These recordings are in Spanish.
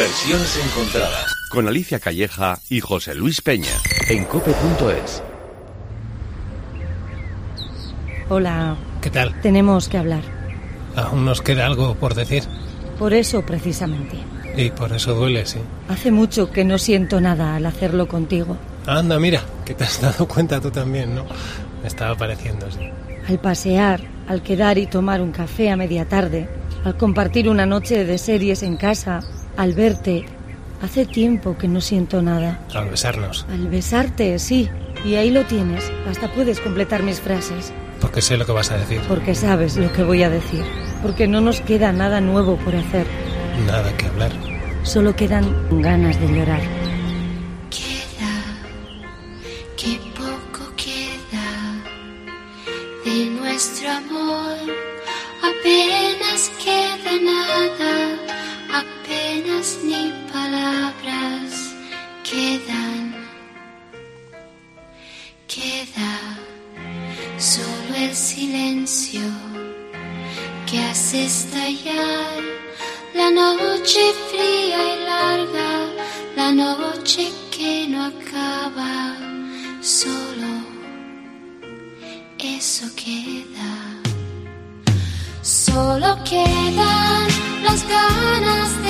Versiones encontradas. Con Alicia Calleja y José Luis Peña. En cope.es. Hola. ¿Qué tal? Tenemos que hablar. Aún nos queda algo por decir. Por eso, precisamente. Y por eso duele, sí. Hace mucho que no siento nada al hacerlo contigo. Anda, mira, que te has dado cuenta tú también, ¿no? Me estaba pareciendo, sí. Al pasear, al quedar y tomar un café a media tarde, al compartir una noche de series en casa, al verte, hace tiempo que no siento nada. Al besarnos. Al besarte, sí. Y ahí lo tienes. Hasta puedes completar mis frases. Porque sé lo que vas a decir. Porque sabes lo que voy a decir. Porque no nos queda nada nuevo por hacer. Nada que hablar. Solo quedan ganas de llorar. Ni palabras quedan. Queda solo el silencio que hace estallar la noche fría y larga, la noche que no acaba, solo eso queda. Solo quedan las ganas de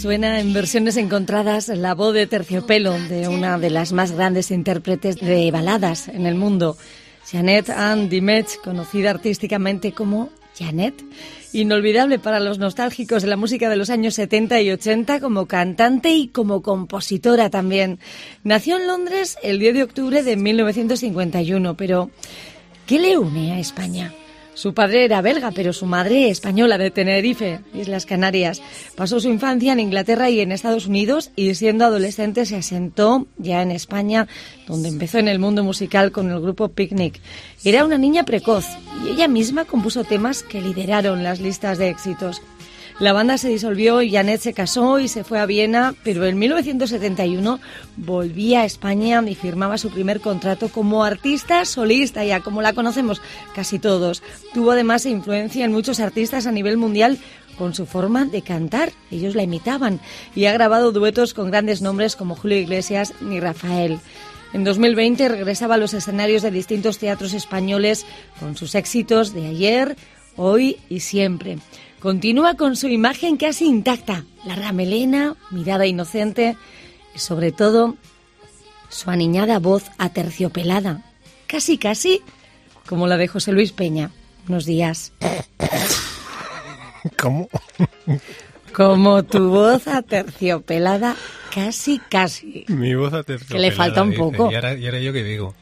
Suena en versiones encontradas la voz de terciopelo de una de las más grandes intérpretes de baladas en el mundo, Janet Anne Dimet, conocida artísticamente como Janet. Inolvidable para los nostálgicos de la música de los años 70 y 80 como cantante y como compositora también. Nació en Londres el 10 de octubre de 1951, pero ¿qué le une a España? Su padre era belga, pero su madre española de Tenerife, Islas Canarias. Pasó su infancia en Inglaterra y en Estados Unidos y siendo adolescente se asentó ya en España, donde empezó en el mundo musical con el grupo Picnic. Era una niña precoz y ella misma compuso temas que lideraron las listas de éxitos. La banda se disolvió y Janet se casó y se fue a Viena, pero en 1971 volvía a España y firmaba su primer contrato como artista solista, ya como la conocemos casi todos. Tuvo además influencia en muchos artistas a nivel mundial con su forma de cantar. Ellos la imitaban y ha grabado duetos con grandes nombres como Julio Iglesias ni Rafael. En 2020 regresaba a los escenarios de distintos teatros españoles con sus éxitos de ayer, hoy y siempre. Continúa con su imagen casi intacta, larga melena, mirada inocente y sobre todo su aniñada voz aterciopelada, casi casi como la de José Luis Peña. Unos días. ¿Cómo? Como tu voz aterciopelada, casi casi. Mi voz aterciopelada. Que le falta un dice. poco. Y ahora, y ahora yo qué digo.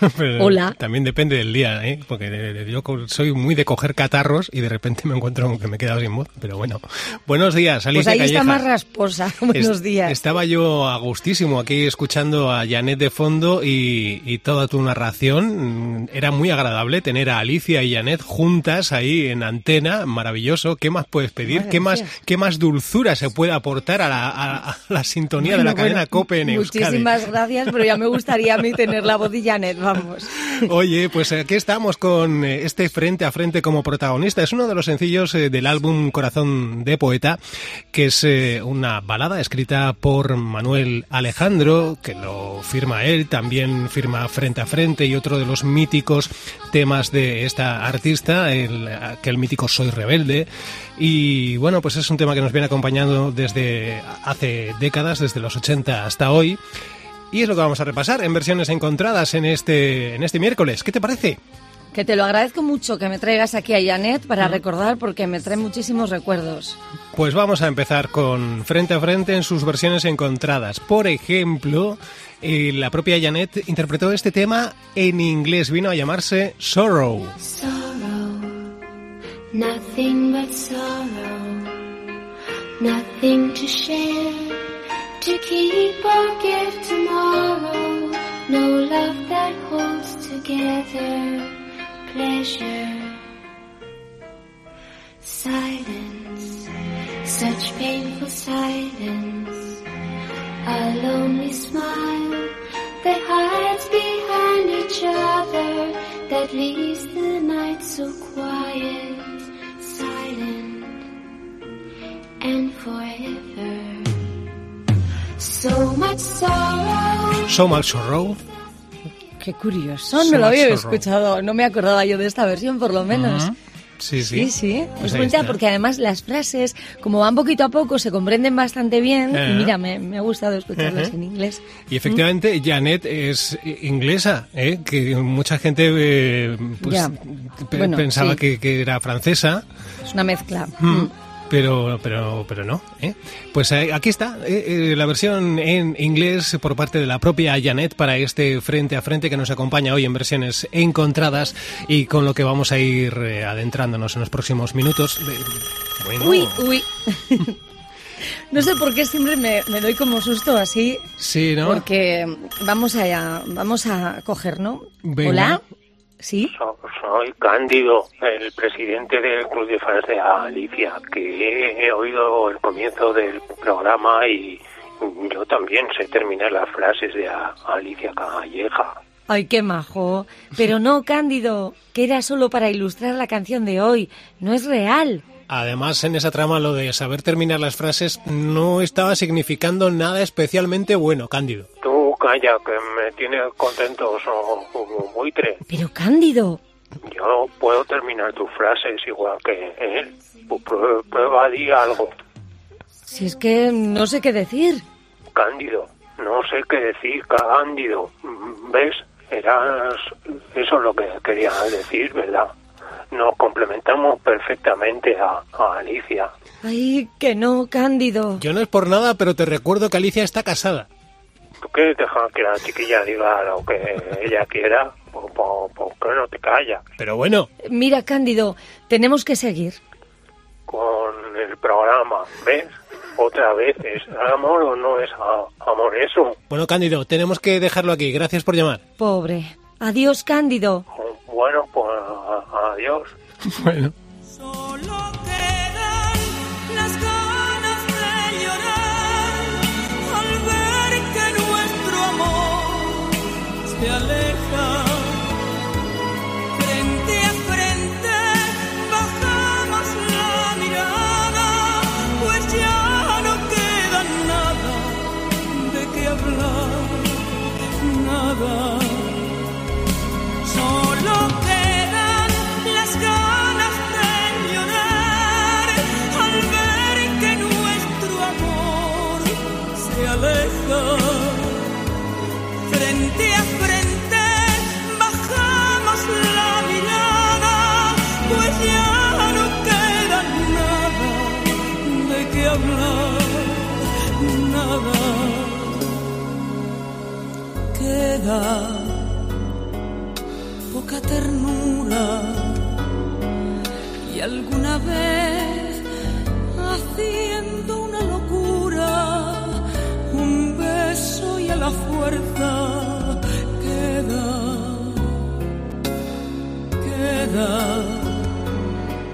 Pero Hola. También depende del día, ¿eh? Porque yo soy muy de coger catarros y de repente me encuentro que me he quedado sin voz. Pero bueno. Buenos días, Pues Alicia ahí está más rasposa. Buenos Es- días. Estaba yo a gustísimo aquí escuchando a Janet de fondo y, y toda tu narración. Era muy agradable tener a Alicia y Janet juntas ahí en antena. Maravilloso. ¿Qué más puedes pedir? ¿Qué más. ¿Qué más dulzura se puede aportar a la, a- a la sintonía de la Bueno, cadena COPE en Euskadi? Muchísimas gracias, pero ya me gustaría a mí tener la voz de Janet, vamos. Oye, pues aquí estamos con eh, este frente a frente como protagonista. Es uno de los sencillos eh, del álbum Corazón de Poeta, que es eh, una balada escrita por Manuel Alejandro, que lo firma él, también firma Frente a Frente y otro de los míticos temas de esta artista, el, mítico Soy Rebelde. Y bueno, pues es un tema que nos viene acompañando desde hace décadas, desde los 80 hasta hoy. Y es lo que vamos a repasar en versiones encontradas en este, en este miércoles. ¿Qué te parece? Que te lo agradezco mucho que me traigas aquí a Janet para recordar porque me trae muchísimos recuerdos. Pues vamos a empezar con Frente a Frente en sus versiones encontradas. Por ejemplo, eh, la propia Janet interpretó este tema en inglés, vino a llamarse Sorrow. sorrow, nothing but sorrow, nothing to share, to keep or give tomorrow, no love that holds together, pleasure, silence, such painful silence, a lonely smile that hides behind each other, that leaves the night so quiet, So much sorrow. Qué curioso, So no lo había sorrow. escuchado, no me acordaba yo de esta versión por lo menos. Ujú. Sí, sí. Sí, sí, Pues es bonita porque además las frases, como van poquito a poco, se comprenden bastante bien. Eh. Y mira, me, me ha gustado escucharlas Ujú. en inglés. Y efectivamente, Janet es eh, inglesa, ¿eh? que mucha gente eh, pues, pe- Bueno, pensaba sí. que, que era francesa. Es una mezcla. Pero, pero, pero no. ¿eh? Pues eh, aquí está eh, eh, la versión en inglés por parte de la propia Janet para este frente a frente que nos acompaña hoy en versiones encontradas y con lo que vamos a ir eh, adentrándonos en los próximos minutos. Bueno, Uy, uy. no sé por qué siempre me, me doy como susto así. sí, ¿no? Porque vamos a, vamos a coger, ¿no? Venga. Hola. ¿Sí? So- soy Cándido, el presidente del Club de Fans de Alicia, que he oído el comienzo del programa y yo también sé terminar las frases de A- Alicia Calleja. Ay, qué majo. Pero no, Cándido, que era solo para ilustrar la canción de hoy. No es real. Además, en esa trama lo de saber terminar las frases no estaba significando nada especialmente bueno, Cándido. Tú calla, que me tienes contento como buitre. Pero, Cándido. Yo puedo terminar tus frases igual que él. Prueba, prueba, di algo. Si es que no sé qué decir. Cándido, no sé qué decir, Cándido. ¿Ves? Eras... Eso es lo que quería decir, ¿verdad? Nos complementamos perfectamente a, a Alicia. Ay, que no, Cándido. Yo no es por nada, pero te recuerdo que Alicia está casada. ¿Tú qué dejas que la chiquilla diga lo que ella quiera? ¿Por, por, por qué no te callas? Pero bueno, Mira, Cándido, tenemos que seguir. Con el programa, ¿ves? Otra vez, ¿es amor o no es a- amor eso? bueno, Cándido, tenemos que dejarlo aquí. Gracias por llamar. Pobre. Adiós, Cándido. Bueno, pues adiós. Bueno. Poca ternura. Y alguna vez haciendo una locura un beso y a la fuerza queda queda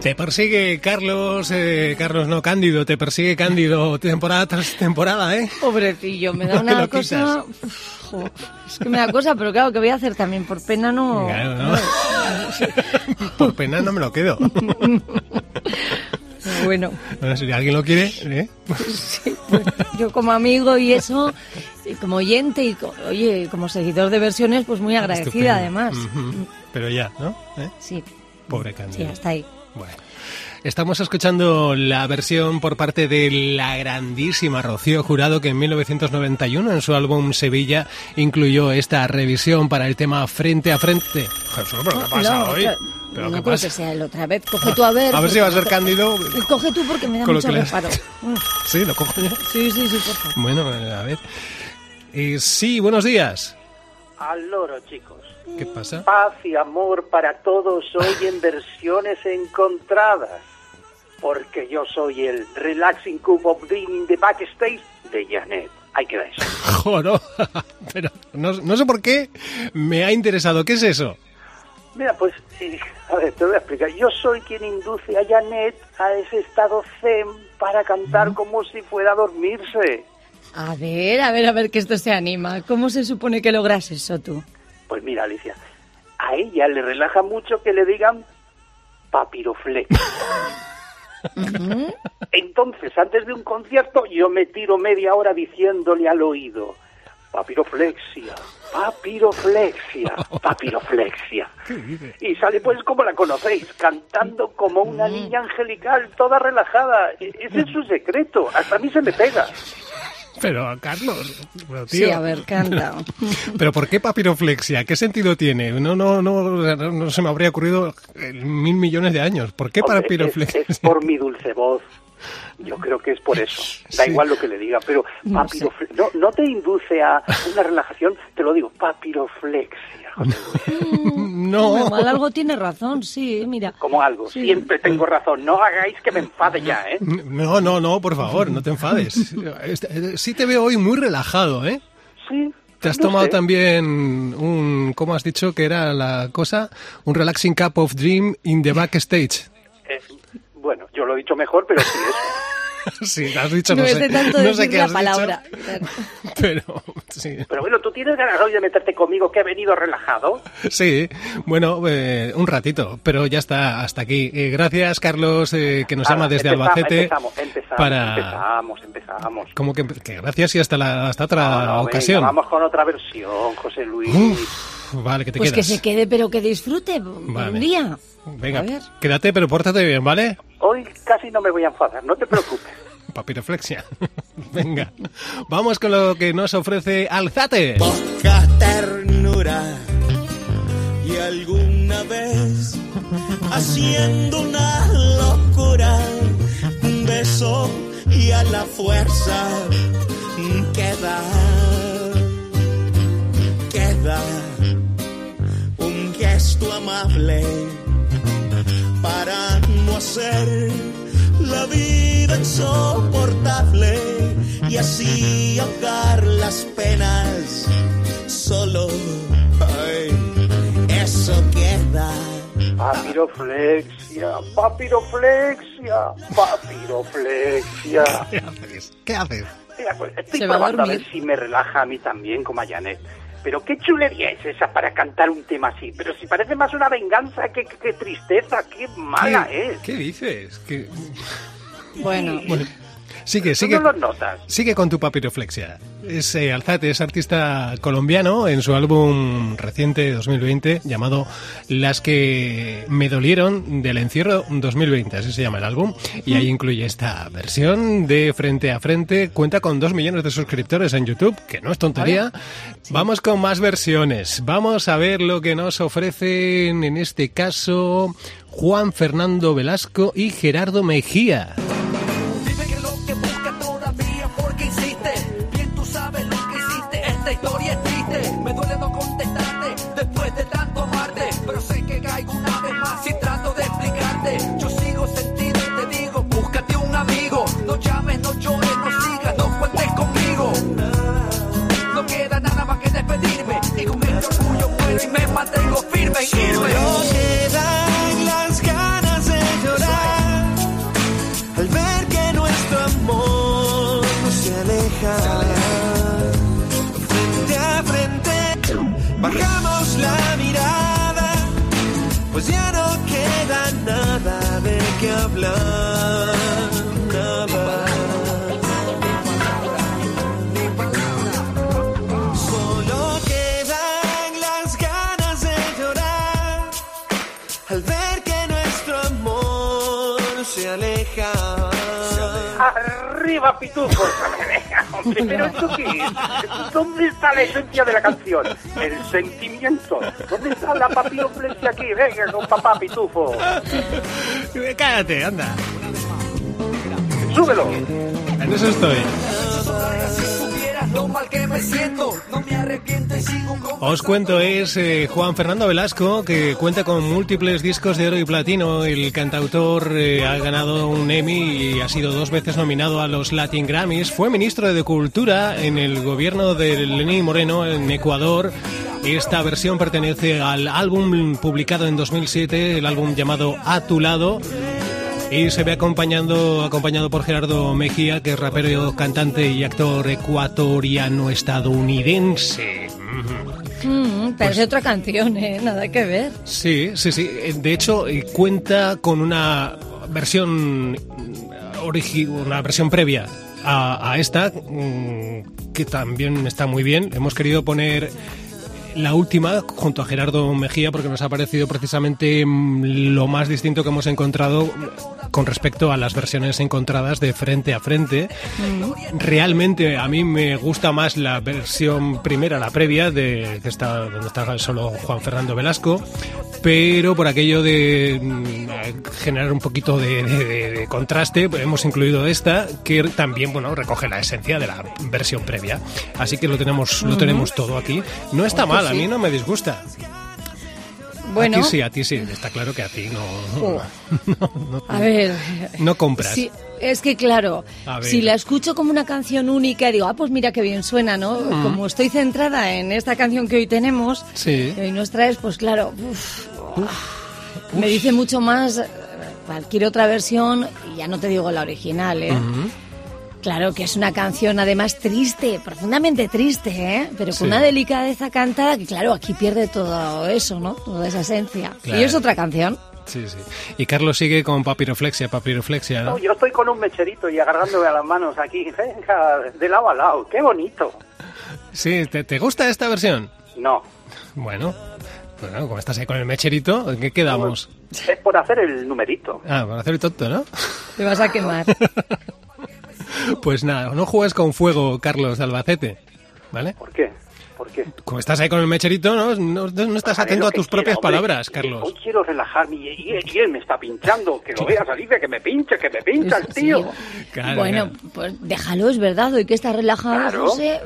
Te persigue Carlos, eh, Carlos no, Cándido, te persigue Cándido temporada tras temporada, ¿eh? Pobrecillo, me da una cosa. Uf, jo, es que me da cosa, pero claro, ¿qué voy a hacer también? Por pena no. Claro, ¿no? Por pena no me lo quedo. Bueno, Bueno, si alguien lo quiere, ¿eh? sí, pues, yo como amigo y eso, y como oyente y, oye, como seguidor de versiones, pues muy agradecida Estupendo. además. Pero ya, ¿no? ¿Eh? Sí, Pobre sí, Cándido. hasta ahí. Bueno. Estamos escuchando la versión por parte de la grandísima Rocío Jurado que en 1991 en su álbum Sevilla incluyó esta revisión para el tema Frente a Frente. Jesús, ¿pero qué pasa No, hoy? claro, ¿Pero no qué creo pasa? que sea el otra vez. Coge tú a ver. A ver si va a ser Cándido. Coge tú porque me da mucho reparo. Sí, lo cojo yo. Sí, sí, sí, por favor. Bueno, a ver. Eh, sí, buenos días. Al loro, chicos. ¿Qué pasa? Paz y amor para todos hoy en versiones encontradas. Porque yo soy el Relaxing Cup of Dream in the Backstage de Janet. Ahí queda eso. Joro. Pero no, no sé por qué me ha interesado. ¿Qué es eso? Mira, pues, a ver, te voy a explicar. Yo soy quien induce a Janet a ese estado zen para cantar como si fuera a dormirse. A ver, a ver, a ver que esto se anima. ¿Cómo se supone que logras eso tú? Pues mira, Alicia, a ella le relaja mucho que le digan papiroflex. Entonces, antes de un concierto, yo me tiro media hora diciéndole al oído, papiroflexia, papiroflexia, papiroflexia. Y sale pues como la conocéis, cantando como una niña angelical, toda relajada. E- Ese es su secreto, hasta a mí se me pega. Pero, Carlos, pero, Sí, tío. a ver, canta. Pero ¿por qué papiroflexia? ¿Qué sentido tiene? No, no, no, no, se me habría ocurrido en mil millones de años. ¿Por qué Hombre, papiroflexia? Es, es por mi dulce voz. Yo creo que es por eso. Da Sí. igual lo que le diga, pero No sé. papirofle- no, no te induce a una relajación, te lo digo, papiroflexia. Luis. No. Igual algo tiene razón, sí, mira. Como algo, Sí. siempre tengo razón. No hagáis que me enfade ya, ¿eh? No, no, no, por favor, no te enfades. Este, Sí te veo hoy muy relajado, ¿eh? Sí. Te has no tomado sé. también un, ¿cómo has dicho que era la cosa? Un relaxing cup of dream in the backstage. Eh, bueno, yo lo he dicho mejor, pero sí eso. Sí, has dicho, No, no, sé, de tanto no sé qué la has palabra. dicho, pero sí. Pero bueno, ¿tú tienes ganas hoy de meterte conmigo que he venido relajado? Sí, bueno, eh, un ratito, pero ya está, hasta aquí. Eh, gracias, Carlos, eh, que nos llama Ahora, desde empezamos, Albacete. Empezamos, empezamos, para... empezamos, empezamos. Como que, que gracias y hasta, la, hasta otra No, no, venga, ocasión. vamos con otra versión, José Luis. Uf, vale, que te Pues que quedas. se quede, pero que disfrute Vale. un día. Venga, quédate, pero pórtate bien, ¿vale? Hoy casi no me voy a enfadar, no te preocupes. Papiroflexia. Venga, vamos con lo que nos ofrece Alzate. poca ternura y alguna vez haciendo una locura un beso y a la fuerza queda queda un gesto amable para hacer la vida insoportable y así ahogar las penas solo ay, eso queda Papiroflexia, papiroflexia, papiroflexia. ¿Qué haces? ¿Qué haces? Mira, pues estoy Se va a probando a, dormir. ver si me relaja a mí también como a Janet. Pero qué chulería es esa para cantar un tema así. Pero si parece más una venganza que, que- que tristeza, qué mala ¿Qué, es. ¿Qué dices? ¿Qué- Bueno, Bueno, sigue, ¿Tú sigue. no lo notas? Sigue con tu papiroflexia. Es eh, Alzate, es artista colombiano en su álbum reciente de 2020 llamado Las que me dolieron del encierro 2020, así se llama el álbum. Y ahí incluye esta versión de Frente a Frente. Cuenta con dos millones de suscriptores en YouTube, que no es tontería. Vamos con más versiones. Vamos a ver lo que nos ofrecen en este caso Juan Fernando Velasco y Gerardo Mejía. Orgullo muero y me mantengo firme. Solo quedan las ganas de llorar al ver que nuestro amor no se aleja. Frente a frente, bajamos la mirada, pues ya no queda nada de qué hablar. Hombre, pero ¿esto qué es? ¿Dónde está la esencia de la canción? El sentimiento. ¿Dónde está la papiroflexia aquí? Venga, con papá Pitufo. Cállate, anda. ¡Súbelo! En eso estoy. Os cuento, es eh, Juan Fernando Velasco, que cuenta con múltiples discos de oro y platino. El cantautor eh, ha ganado un Emmy y ha sido dos veces nominado a los Latin Grammys. Fue ministro de Cultura en el gobierno de Lenín Moreno en Ecuador. Esta versión pertenece al álbum publicado en 2007, el álbum llamado A tu lado. Y se ve acompañando, acompañado por Gerardo Mejía, que es rapero, cantante y actor ecuatoriano estadounidense. Mm, parece otra canción, ¿eh? Nada que ver. Sí, sí, sí. Eh, De hecho, eh, cuenta con una versión origi- una versión previa a, a esta mm, que también está muy bien. Hemos querido poner la última junto a Gerardo Mejía porque nos ha parecido precisamente mm, lo más distinto que hemos encontrado con respecto a las versiones encontradas de frente a frente. Realmente a mí me gusta más la versión primera, la previa, de que está donde está solo Juan Fernando Velasco, pero por aquello de mm, generar un poquito de, de- de- contraste, pues hemos incluido esta que también bueno recoge la esencia de la versión previa. Así que lo tenemos lo tenemos todo aquí. No está mal, a mí no me disgusta. Bueno, A ti sí, a ti sí. Está claro que a ti no, Oh. a ver. no compras. Sí, es que claro, si la escucho como una canción única, digo, ah, pues mira qué bien suena, ¿no? Como estoy centrada en esta canción que hoy tenemos, Sí. que hoy nos traes, pues claro, uf, me dice mucho más eh, cualquier otra versión, y ya no te digo la original, ¿eh? Claro que es una canción además triste, profundamente triste, ¿eh? Pero con Sí. una delicadeza cantada que, claro, aquí pierde todo eso, ¿no? Toda esa esencia. Claro. Y es otra canción. Sí, sí. Y Carlos sigue con papiroflexia, papiroflexia, ¿no? No, yo estoy con un mecherito y agarrándome a las manos aquí. Venga, de lado a lado. ¡Qué bonito! Sí, ¿te, te gusta esta versión? No, Bueno, bueno, como estás ahí con el mecherito, ¿en qué quedamos? es por hacer el numerito. Ah, para hacer el tonto, ¿no? Te vas a quemar. Pues nada, no juegues con fuego, Carlos Albacete, ¿vale? ¿Por qué? ¿Por qué? Como estás ahí con el mecherito, ¿no? No, no estás Haré atento a tus quiera, propias hombre. palabras, Hoy Carlos. quiero relajarme y, y- y él me está pinchando. Que lo veas, Alicia, que me pincha, que me pincha el Sí. tío. Claro, bueno, claro. pues déjalo, es verdad. Hoy que está relajado, Claro. José.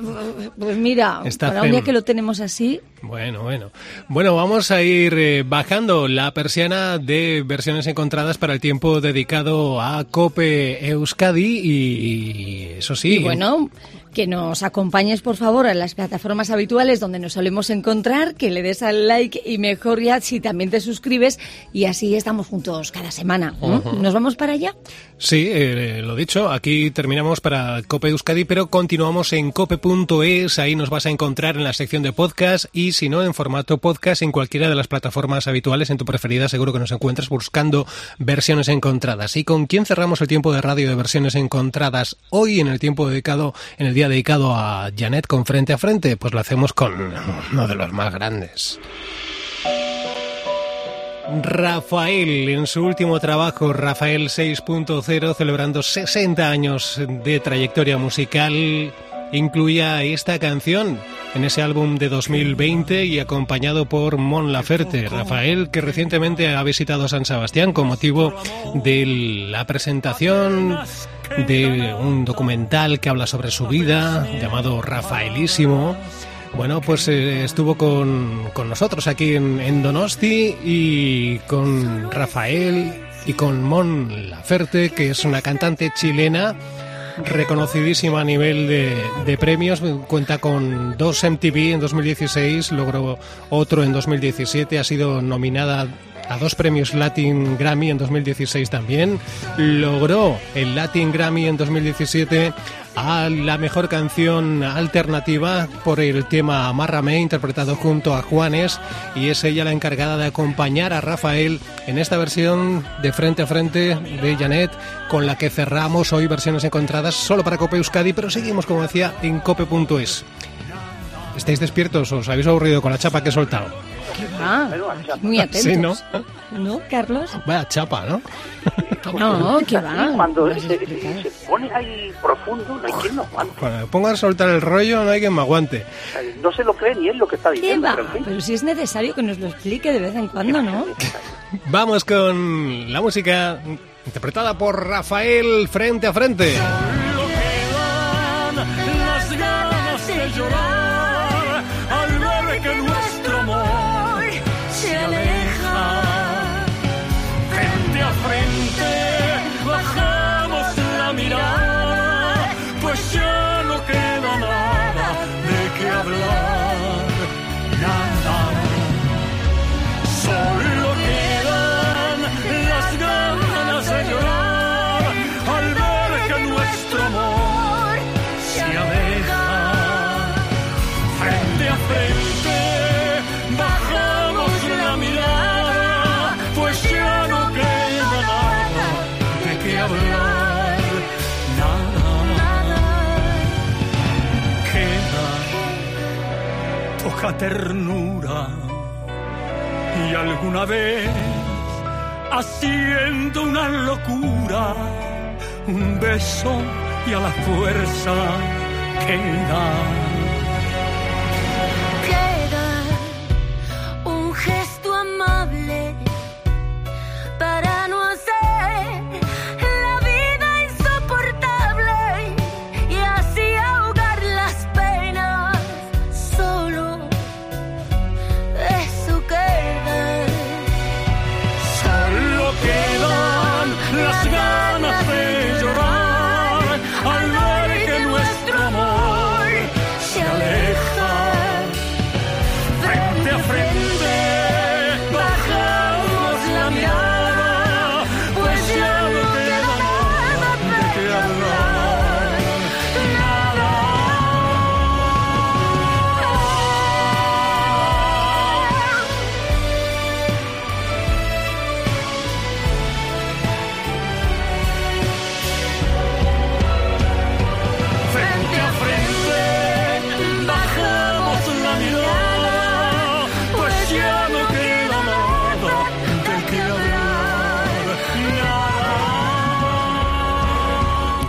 Pues mira, Está para un día que lo tenemos así, Bueno, bueno. Bueno, vamos a ir eh, bajando la persiana de versiones encontradas para el tiempo dedicado a Cope Euskadi y, y eso sí. Y bueno, que nos acompañes por favor a las plataformas habituales donde nos solemos encontrar, que le des al like y mejor ya si también te suscribes y así estamos juntos cada semana. ¿Nos vamos para allá? Sí, eh, lo dicho, aquí terminamos para Cope Euskadi, pero continuamos en cope.es, ahí nos vas a encontrar en la sección de podcast y si no en formato podcast en cualquiera de las plataformas habituales, en tu preferida seguro que nos encuentras buscando versiones encontradas. ¿Y con quién cerramos el tiempo de radio de versiones encontradas hoy en el tiempo dedicado, en el día dedicado a Janet con frente a frente? Pues lo hacemos con uno de los más grandes. Rafael, en su último trabajo, Rafael 6.0, celebrando 60 años de trayectoria musical, incluía esta canción en ese álbum de 2020 y acompañado por Mon Laferte. Rafael, que recientemente ha visitado San Sebastián con motivo de la presentación de un documental que habla sobre su vida, llamado Rafaelísimo. Bueno, pues eh, estuvo con, con nosotros aquí en, en Donosti y con Rafael y con Mon Laferte, que es una cantante chilena reconocidísima a nivel de, premios. Cuenta con dos MTV en 2016, logró otro en 2017, ha sido nominada a dos premios Latin Grammy en 2016 también. Logró el Latin Grammy en 2017 a la mejor canción alternativa por el tema Amárrame, interpretado junto a Juanes, y es ella la encargada de acompañar a Rafael en esta versión de frente a frente de Janet, con la que cerramos hoy versiones encontradas solo para Cope Euskadi, pero seguimos, como decía, en cope.es. ¿Estáis despiertos? ¿Os habéis aburrido con la chapa que he soltado? ¿Qué va? Menuda chapa. Muy atentos. Sí, ¿no? ¿No, Carlos? Vaya chapa, ¿no? No, que va. Cuando has se, pone ahí profundo, no hay quien lo aguante. Cuando me pongan a soltar el rollo, no hay quien me aguante. No se lo cree ni él lo que está ¿Qué diciendo. va? pero en fin. Pero si es necesario que nos lo explique de vez en cuando, ¿no? Vamos con la música interpretada por Rafael frente a frente. Ternura y alguna vez haciendo una locura, un beso y a la fuerza queda. Queda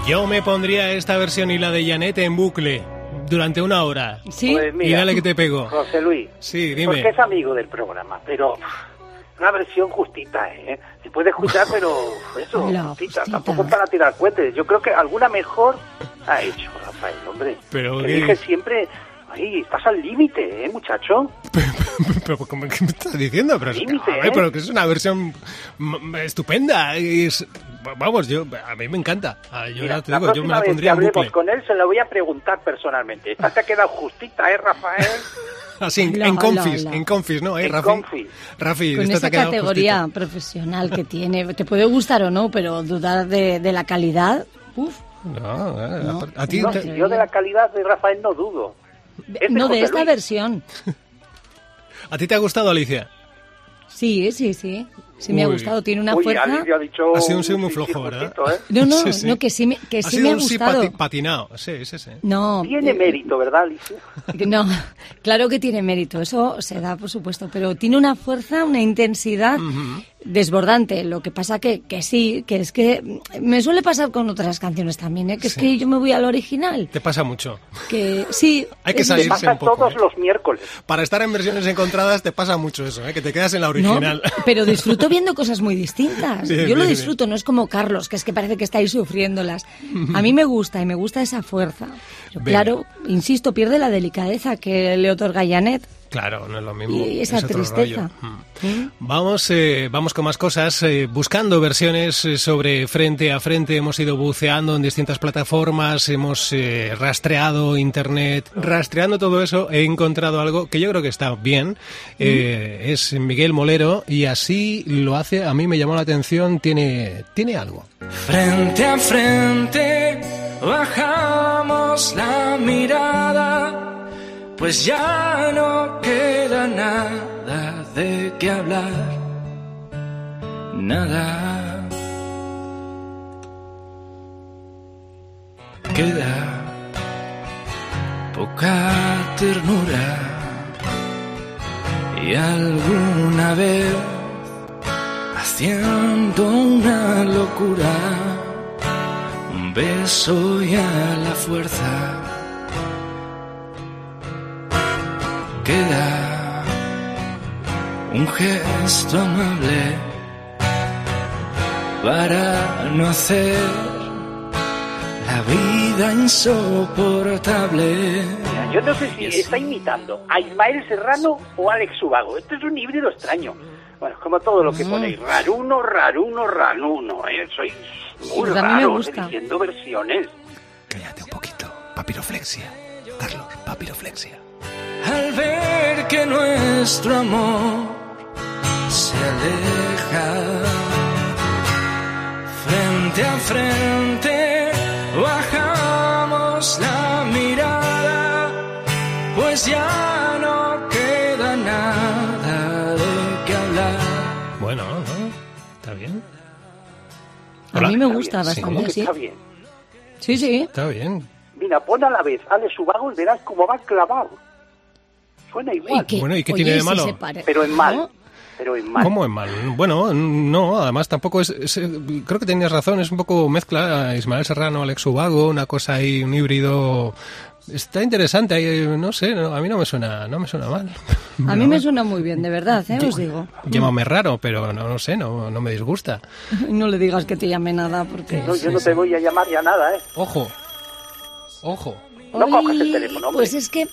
Yo me pondría esta versión y la de Janet en bucle durante una hora. ¿Sí? Pues Y dale que te pego. José Luis, Sí, dime. porque es amigo del programa, pero una versión justita, ¿eh? Se puede escuchar, pero eso, La justita, justita. tampoco para tirar cohetes. Yo creo que alguna mejor ha hecho, Rafael, hombre. Pero que dije siempre, ahí, estás al límite, ¿eh, muchacho? pero ¿cómo que me estás diciendo? Pero, es- Límite, a ver, ¿eh? pero que es una versión estupenda. Es, vamos, yo a mí me encanta. Ah, Yo Mira, ya te la digo, yo me próxima la vez que pondría hablemos con él se la voy a preguntar personalmente. Esta te ha quedado justita, ¿eh, Rafael? Así, en, La, en la, confis, la. en confis, ¿no? ¿Eh, En Rafi? confis. Rafi, Con esta te esa categoría justita. profesional que tiene, te puede gustar o no, pero dudar de, de la calidad, uff. No, eh, No, a ti No, te- yo de la calidad de Rafael no dudo. Es No, de esta Luis. versión. ¿A ti te ha gustado, Alicia? Sí, sí, sí. Sí me ha gustado. Tiene una Uy, fuerza. Alicia ha dicho... Ha sido un sí muy sí, flojo, sí, ¿verdad? ¿eh? No, no, Sí, sí. no, que sí me, que ha sí sido me ha un sí gustado. pati- patinado. Sí, sí, sí. No, Tiene eh, mérito, ¿verdad, Alicia? No, claro que tiene mérito, eso se da por supuesto, pero tiene una fuerza, una intensidad desbordante. Lo que pasa que, que sí, que es que me suele pasar con otras canciones también, ¿eh? que es que yo me voy al original. Te pasa mucho. Que sí, Hay que Salirse pasa un poco, todos ¿eh? los miércoles. Para estar en versiones encontradas te pasa mucho eso, ¿eh? que te quedas en la No, original. pero disfruto viendo cosas muy distintas. Yo lo bien, disfruto, no es como Carlos, que es que parece que estáis sufriéndolas. A mí me gusta y me gusta esa fuerza. Pero claro, insisto, pierde la delicadeza que le otorga Janet. Claro, no es lo mismo. Y esa es tristeza. rollo. Mm. Vamos, eh, vamos con más cosas, eh, buscando versiones eh, sobre frente a frente. Hemos ido buceando en distintas plataformas, hemos eh, rastreado internet, rastreando todo eso. He encontrado algo que yo creo que está bien. Eh, es Miguel Molero y así lo hace. A mí me llamó la atención. Tiene, tiene algo. Frente a frente bajamos la mirada, pues ya no queda nada de qué hablar, nada. Queda poca ternura. Y alguna vez, haciendo una locura, un beso y a la fuerza, queda un gesto amable para no hacer la vida insoportable. Mira, yo no sé si está imitando a Ismael Serrano o a Alex Ubago. Esto es un híbrido extraño. Bueno, como todo lo que ponéis, raruno, raruno, ranuno. ¿eh? Sois muy Pues gusta. eligiendo versiones. Cállate un poquito. Papiroflexia. Carlos, papiroflexia. Al ver que nuestro amor se aleja frente a frente, bajamos la mirada, pues ya no queda nada de qué hablar. Bueno, ¿no? ¿Está bien? A mí me gusta bien, ¿cómo bastante, que sí. Está bien. Sí, sí. Está bien. Mira, pon a la vez Alex Ubago y verás cómo va clavado. Suena igual, ¿Y qué? Bueno, ¿y qué Oye, tiene de malo? se pero en mal. ¿No? Pero en mal. ¿Cómo es mal? Bueno, no, además tampoco es, es- Creo que tenías razón, es un poco mezcla Ismael Serrano, Alex Ubago, una cosa ahí, un híbrido. Está interesante, ahí, no sé, no, a mí no me suena, no me suena mal. A mí me suena muy bien, de verdad, ¿eh? os digo. Llámame raro, pero no, no sé, no, no me disgusta. No le digas que te llame nada, porque... No, yo no te voy a llamar ya nada, ¿eh? Ojo, ojo. No Oye, cojas el teléfono, hombre. Pues es que...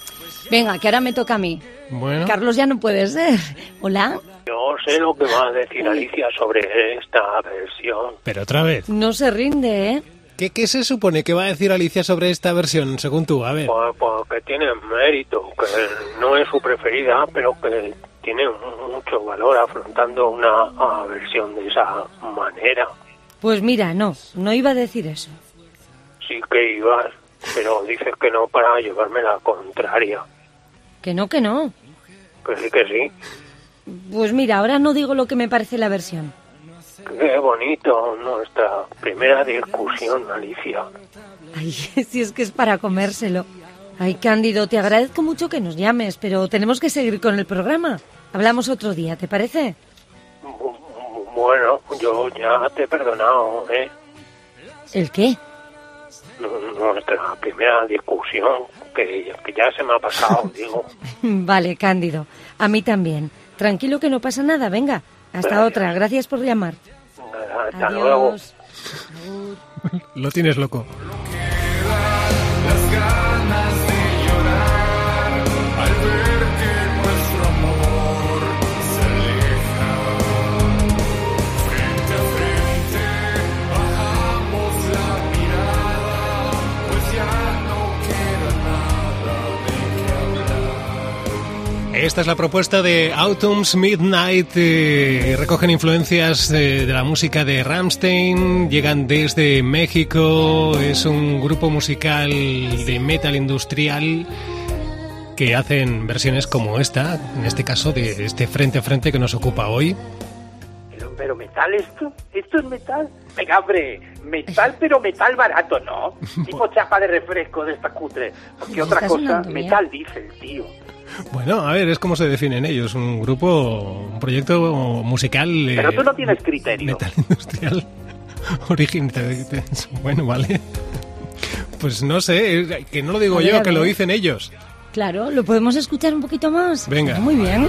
Venga, que ahora me toca a mí. Bueno, Carlos ya no puede ser. Hola. Yo sé lo que va a decir Alicia sobre esta versión. pero otra vez. No se rinde, ¿eh? ¿Qué, ¿Qué se supone que va a decir Alicia sobre esta versión, según tú? A ver. Pues, pues que tiene mérito, que no es su preferida, pero que tiene mucho valor afrontando una versión de esa manera. Pues mira, no, no iba a decir eso. Sí que ibas, pero dices que no para llevarme la contraria. Que no, que no. Que sí, que sí. Pues mira, ahora no digo lo que me parece la versión. Qué bonito nuestra primera discusión, Alicia. Ay, si es que es para comérselo. Ay, Cándido, te agradezco mucho que nos llames, pero tenemos que seguir con el programa. Hablamos otro día, ¿te parece? Bu- Bueno, yo ya te he perdonado, ¿eh? ¿El qué? Nuestra primera discusión, que, que ya se me ha pasado, digo. Vale, Cándido. A mí también. Tranquilo que no pasa nada, venga. Hasta otra. Gracias por llamar. Hasta luego. Adiós. Lo tienes loco. Esta es la propuesta de Autumn's Midnight. eh, recogen influencias de, de la música de Ramstein, llegan desde México. Es un grupo musical de metal industrial que hacen versiones como esta, en este caso de este frente a frente que nos ocupa hoy. Pero, pero metal esto, esto es metal. Venga, hombre, metal, pero metal barato, ¿no? Tipo chapa de refresco de esta cutre. Porque otra cosa, metal dice el tío. Bueno, a ver, es como se definen ellos, un grupo, un proyecto musical. eh, Pero tú no tienes criterio. Metal industrial. Origen. Bueno, vale. Pues no sé, que no lo digo ver, yo, que lo dicen ellos. Claro, ¿lo podemos escuchar un poquito más? Venga. Muy bien.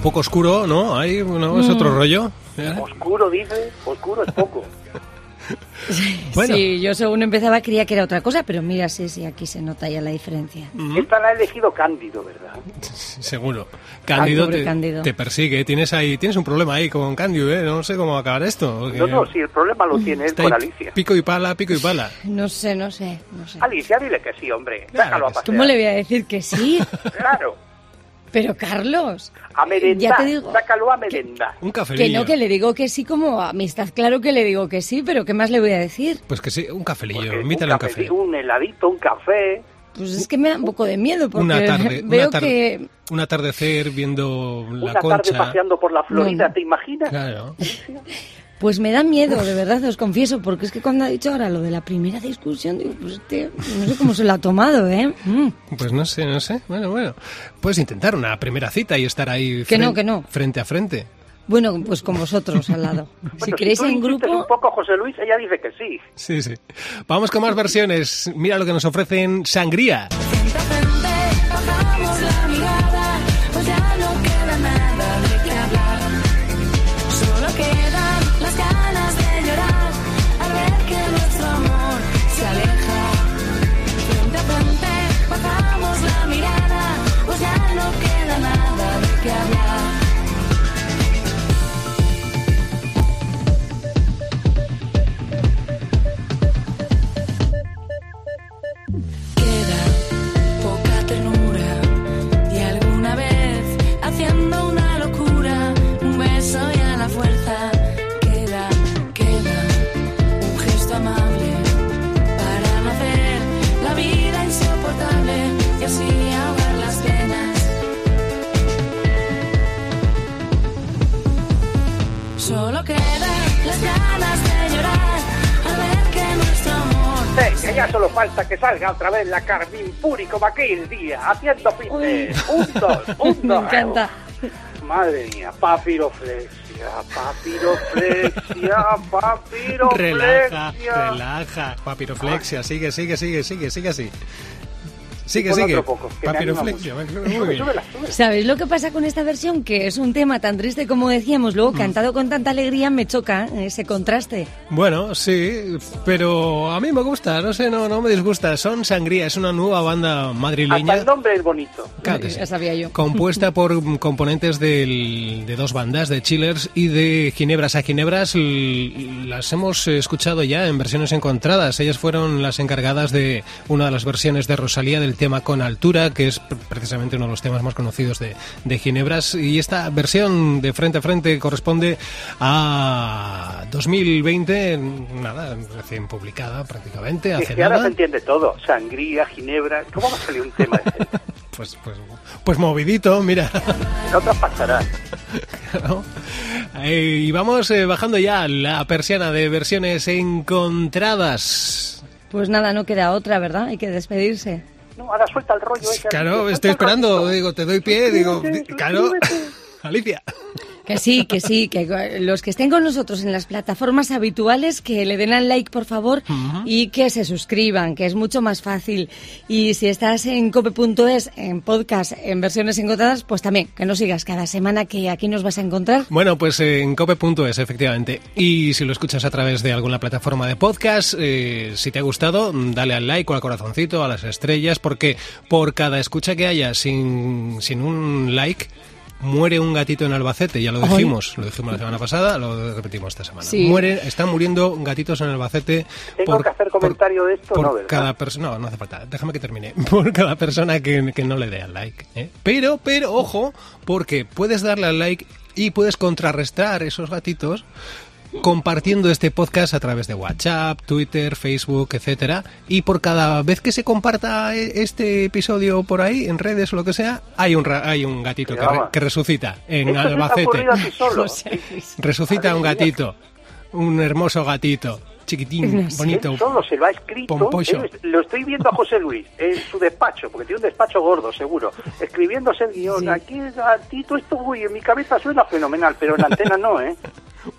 Un poco oscuro, ¿no? Ahí, ¿no? Es Mm. otro rollo. ¿Eh? Oscuro, dice, oscuro es poco. Bueno. Sí, yo según empezaba creía que era otra cosa, pero mira, sí, sí, aquí se nota ya la diferencia. Esta la ha elegido Cándido, ¿verdad? Seguro. Cándido, te, Cándido. te persigue. Tienes ahí, tienes un problema ahí con Cándido, ¿eh? No sé cómo va a acabar esto. No, no, si el problema lo tiene él con Alicia. Pico y pala, pico y pala. No sé, no sé, no sé. Alicia, dile que sí, hombre. Claro Sácalo a sí. pasear. ¿Cómo le voy a decir que sí? Claro. Pero Carlos, A merendar. Ya te digo. Sácalo a merendar. Un cafelillo. que no, que le digo que sí como amistad, claro que le digo que sí, pero ¿qué más le voy a decir? Pues que sí, un cafelillo. Porque Invítale un café, café. un heladito, un café. Pues es que me da un poco de miedo porque Una tarde, veo una tarde- que un atardecer viendo la Una tarde concha. paseando por la Florida, Bueno. ¿te imaginas? Claro. Pues me da miedo, de verdad os confieso, porque es que cuando ha dicho ahora lo de la primera discusión, digo, pues este, no sé cómo se lo ha tomado, ¿eh? Mm. Pues no sé, no sé. Bueno, bueno. Puedes intentar una primera cita y estar ahí Que no, que no. frente a frente. Bueno, pues con vosotros al lado. si Bueno, queréis tú en grupo, un poco, José Luis, ella dice que sí. Sí, sí. Vamos con más versiones. Mira lo que nos ofrecen Sangría. Las ganas de llorar al ver que nuestro amor Sí, que ya solo falta que salga otra vez la Carmín Puri como aquel día, haciendo fitness. Un, dos, un, me dos. encanta. Madre mía, papiroflexia, papiroflexia, papiroflexia. Relaja, relaja. Papiroflexia. Sigue, sigue, sigue, sigue, sigue así. Sigue, sigue. otro poco, Papiroflexia. Muy bien. ¿Sabéis lo que pasa con esta versión? Que es un tema tan triste como decíamos, Mm. luego cantado con tanta alegría me choca ese contraste. Bueno, sí, pero a mí me gusta, no sé, no, no me disgusta. Son Sangría, es una nueva banda Hasta madrileña. el nombre es bonito. Claro que sí. Ya sabía yo. Compuesta por mm, componentes del- de dos bandas, de Chillers y de Ginebras. A Ginebras las hemos eh, escuchado ya en versiones encontradas. Ellas fueron las encargadas de una de las versiones de Rosalía del tema Con Altura, que es pr- precisamente uno de los temas más conocidos de, de Ginebras. Y esta versión de frente a frente corresponde a 2020, nada, recién publicada prácticamente, Es hace que ahora se nada. entiende todo. Sangría, ginebra. ¿Cómo va a salir un tema de ese? Pues, pues, pues movidito, mira. No te pasará. ¿no? Eh, y vamos eh, bajando ya la persiana de versiones encontradas. Pues nada, no queda otra, ¿verdad? Hay que despedirse. No, ahora suelta el rollo. ese. Claro, estoy esperando, digo, te doy pie, digo, claro. Alicia. Que sí, que sí, que los que estén con nosotros en las plataformas habituales, que le den al like, por favor, y que se suscriban, que es mucho más fácil. Y si estás en cope.es, en podcast, en versiones encontradas, pues también, que nos sigas cada semana, que aquí nos vas a encontrar. Bueno, pues eh, en cope.es, efectivamente. Y si lo escuchas a través de alguna plataforma de podcast, eh, si te ha gustado, dale al like o al corazoncito, a las estrellas, porque por cada escucha que haya sin, sin un like, muere un gatito en Albacete, ya lo Ay. dijimos, lo dijimos la semana pasada, lo repetimos esta semana. Sí. Muere, están muriendo gatitos en Albacete. ¿Tengo que hacer comentario de esto? por No, ¿verdad? cada persona, no, no hace falta, déjame que termine. Por cada persona que, que no le dé al like. ¿eh? Pero, pero, ojo, porque puedes darle al like y puedes contrarrestar esos gatitos compartiendo este podcast a través de WhatsApp, Twitter, Facebook, etcétera, y por cada vez que se comparta e- este episodio por ahí en redes o lo que sea, hay un ra- hay un gatito que, re- que resucita en Albacete. solo. Resucita un gatito, un hermoso gatito, chiquitín, No sé. bonito. Él solo se lo ha escrito. Él- lo estoy viendo a José Luis en su despacho, porque tiene un despacho gordo, seguro. Escribiéndose el guion. Sí. Aquí, gatito, esto, uy, en mi cabeza suena fenomenal, pero en la antena no, ¿eh?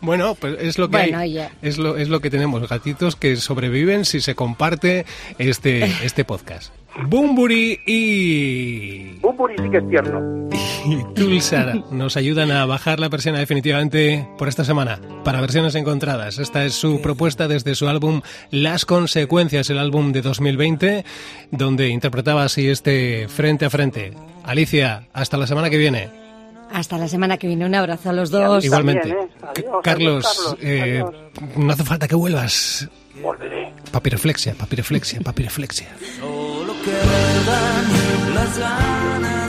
Bueno, pues es lo que Bueno, hay. oye. Es lo, es lo que tenemos, gatitos que sobreviven si se comparte este, este podcast. Bumburi y, Bumburi sí que es tierno. y Tulsar nos ayudan a bajar la persiana definitivamente por esta semana para versiones encontradas. Esta es su propuesta desde su álbum Las Consecuencias, el álbum de 2020, donde interpretaba así este frente a frente. Alicia, hasta la semana que viene. Hasta la semana que viene. Un abrazo a los dos. Igualmente. también, ¿eh? Adiós, Carlos, adiós, Carlos, eh, adiós. no hace falta que vuelvas. Volveré. Papireflexia, papireflexia, papireflexia. Solo quedan las ganas